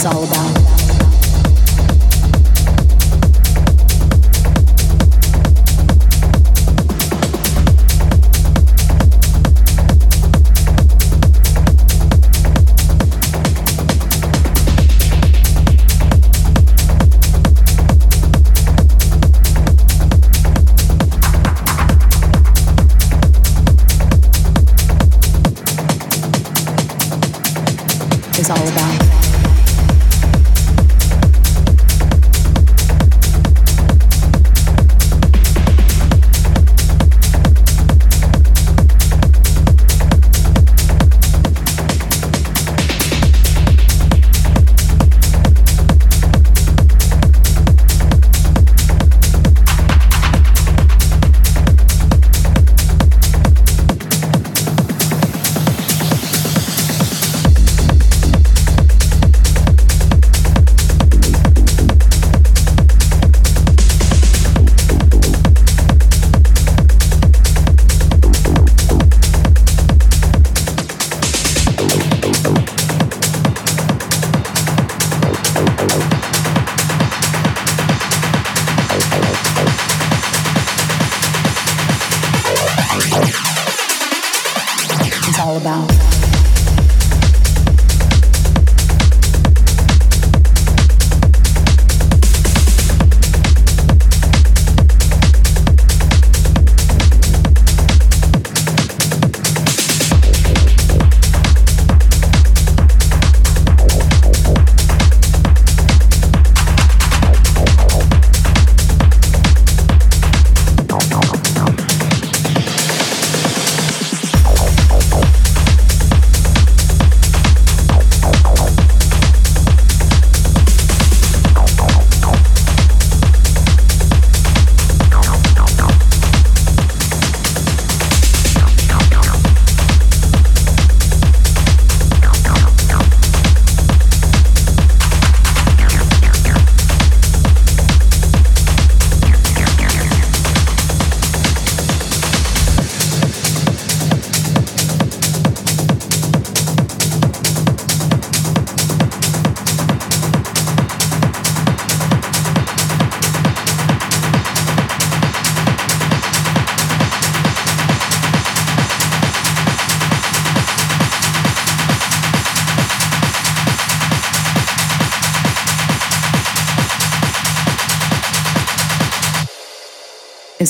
Is all about.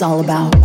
all about.